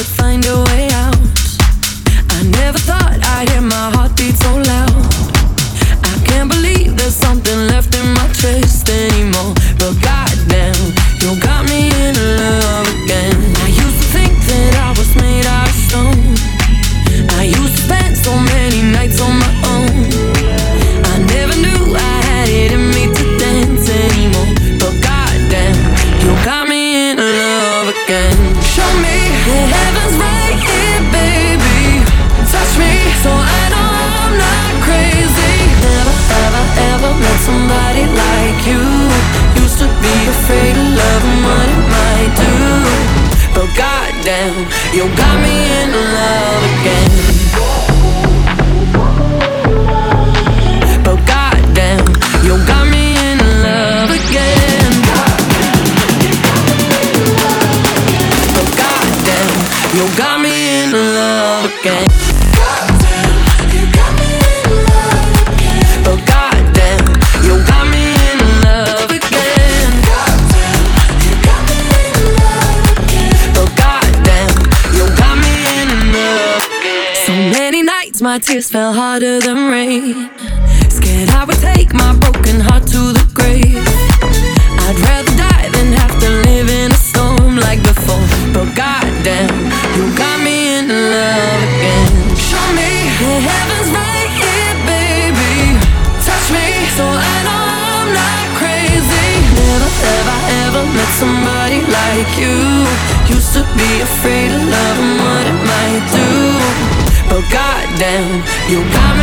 would find a way. Tears fell harder than rain. Scared I would take my broken heart to the grave. I'd rather die than have to live in a storm like before. But goddamn, you got me in love again. Show me the heaven's right here, baby. Touch me so I know I'm not crazy. Never have I ever met somebody like you. Used to be afraid of love and what it might do. But goddamn, you got me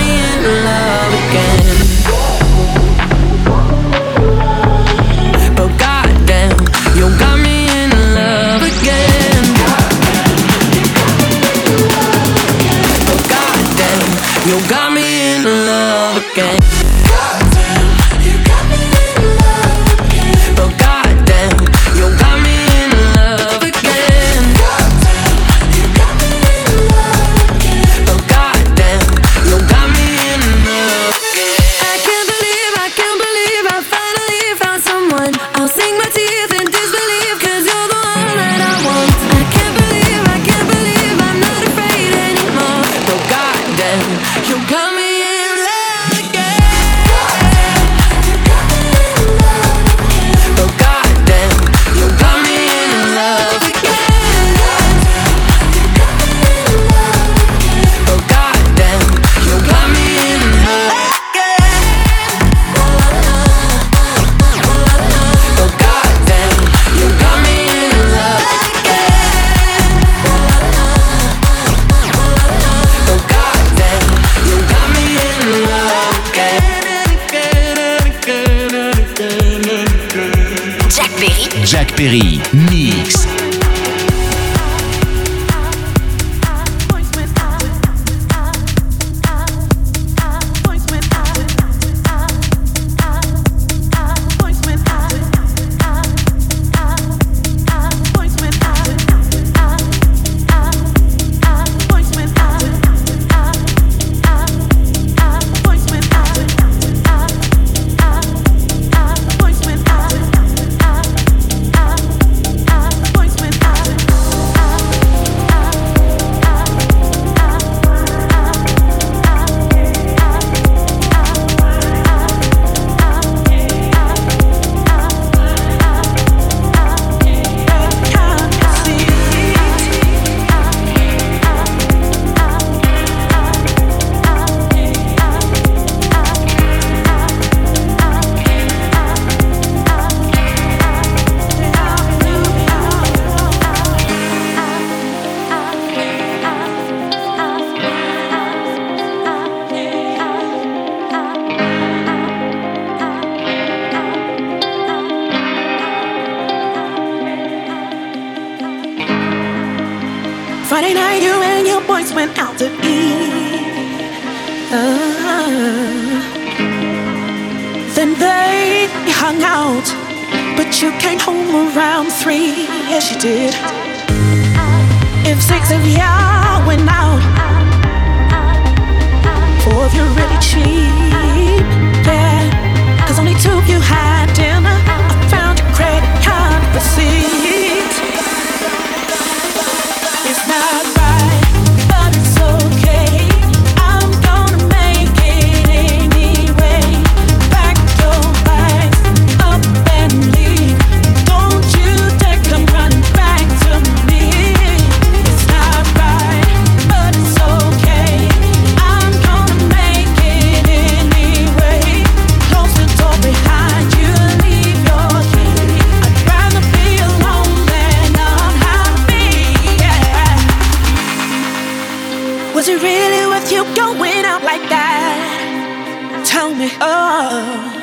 tell me, up.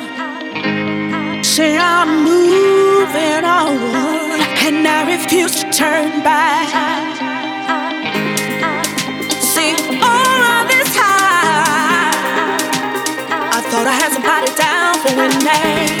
say I'm moving on, and I refuse to turn back. See, all of this time, I thought I had somebody down for when they.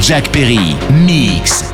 Jack Perry, Mix.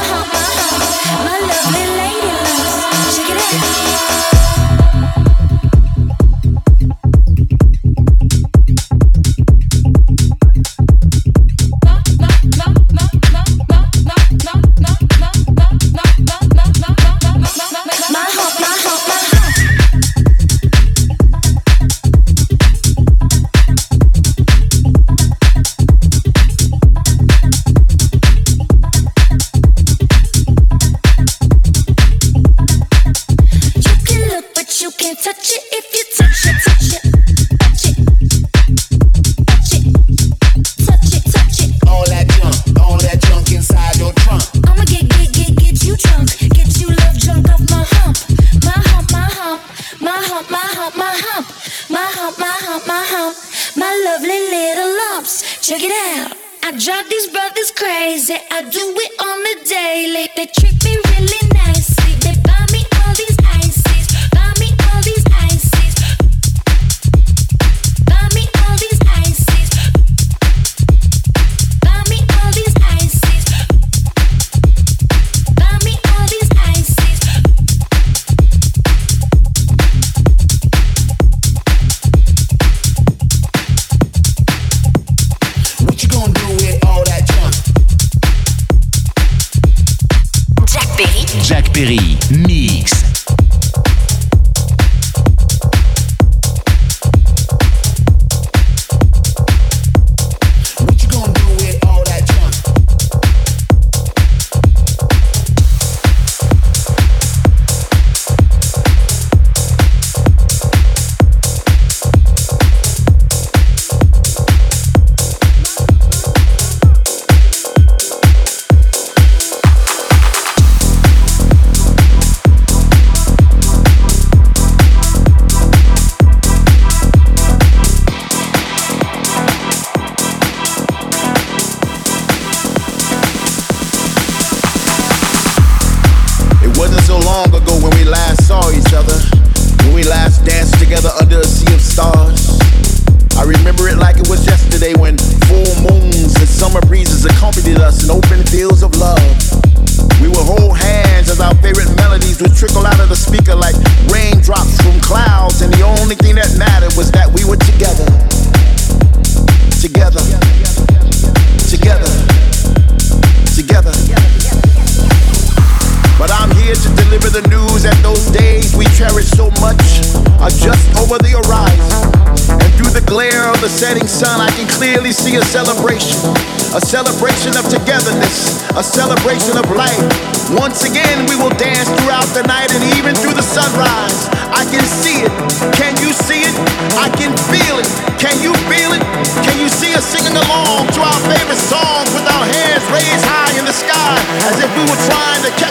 if we were trying to catch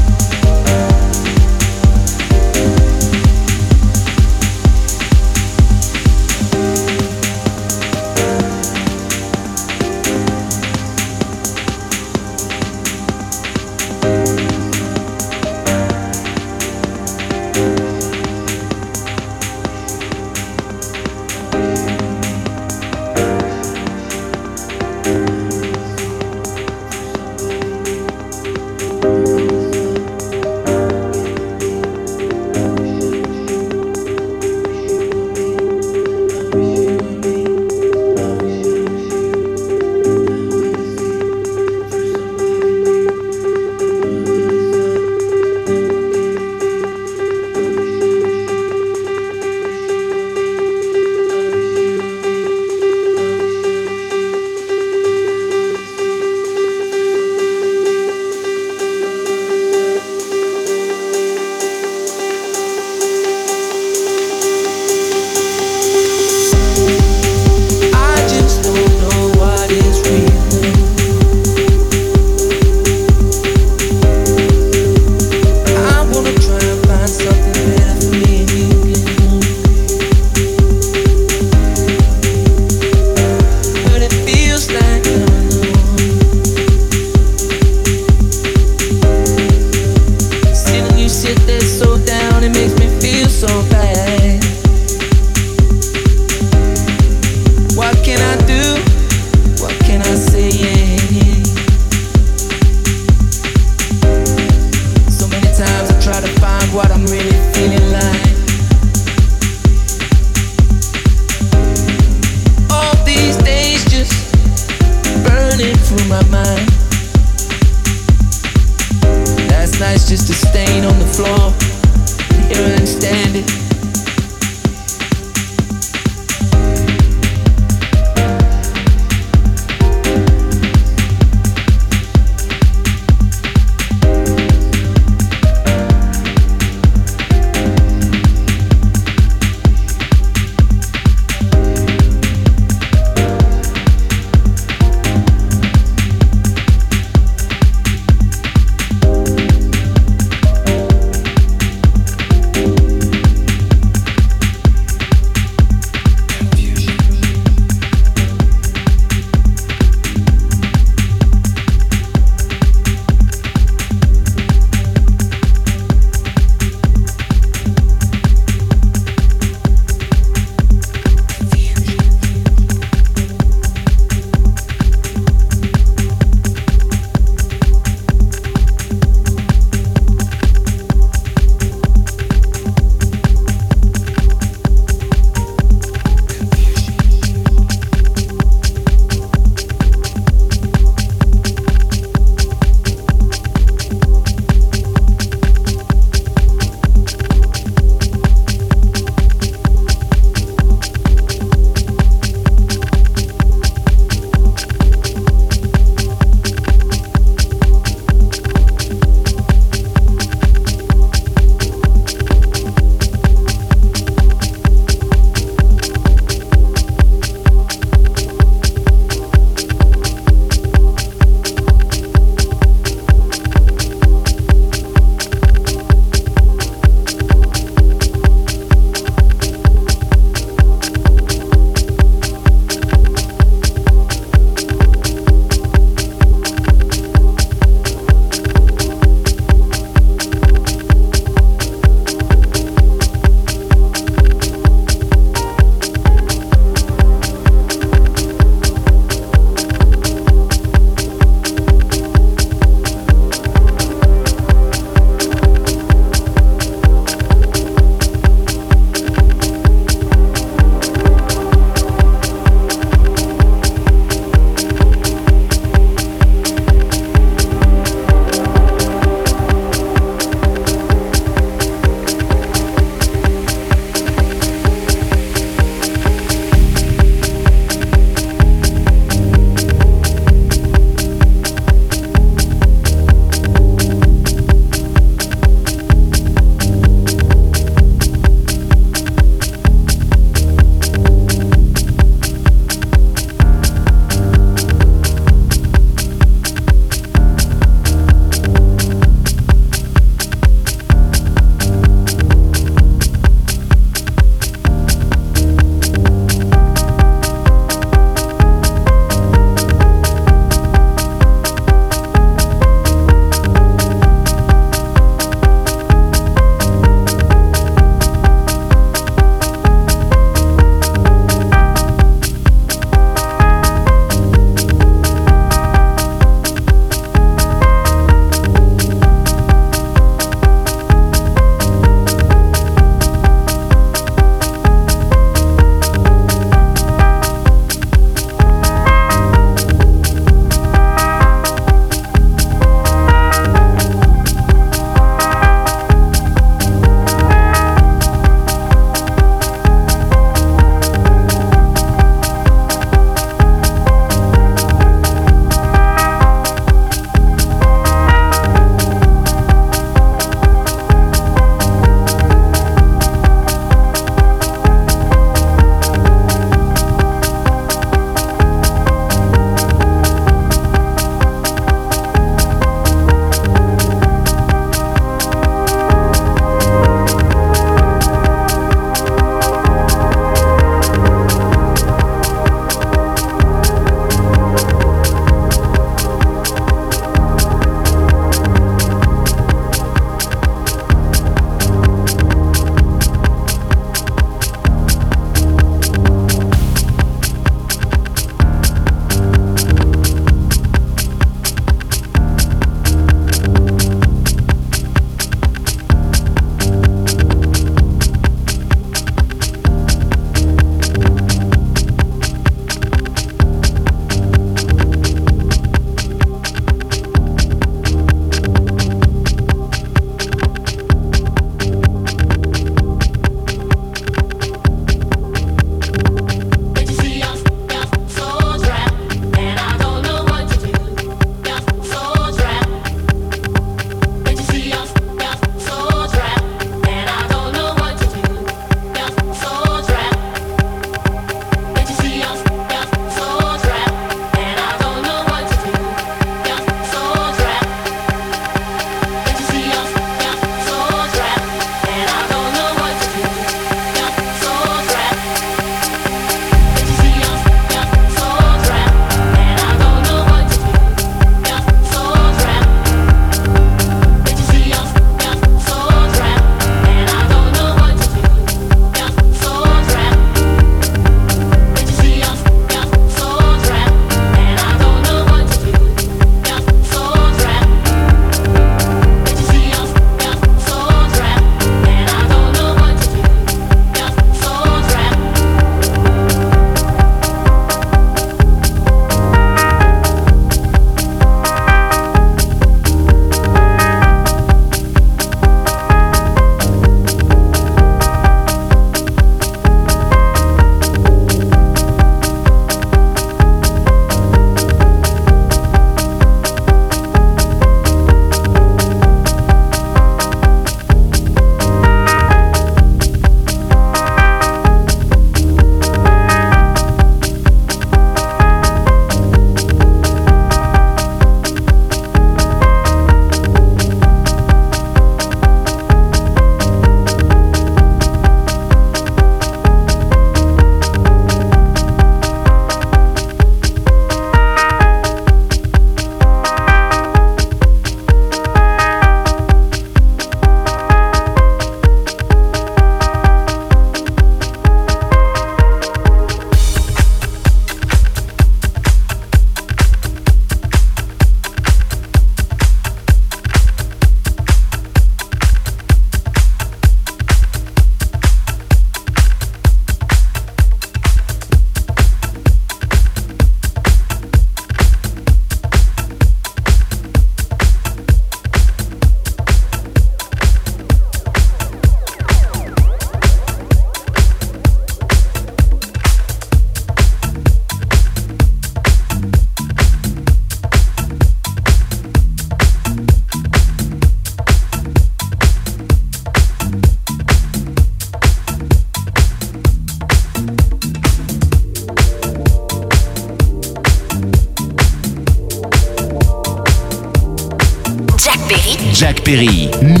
Perry.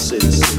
promises.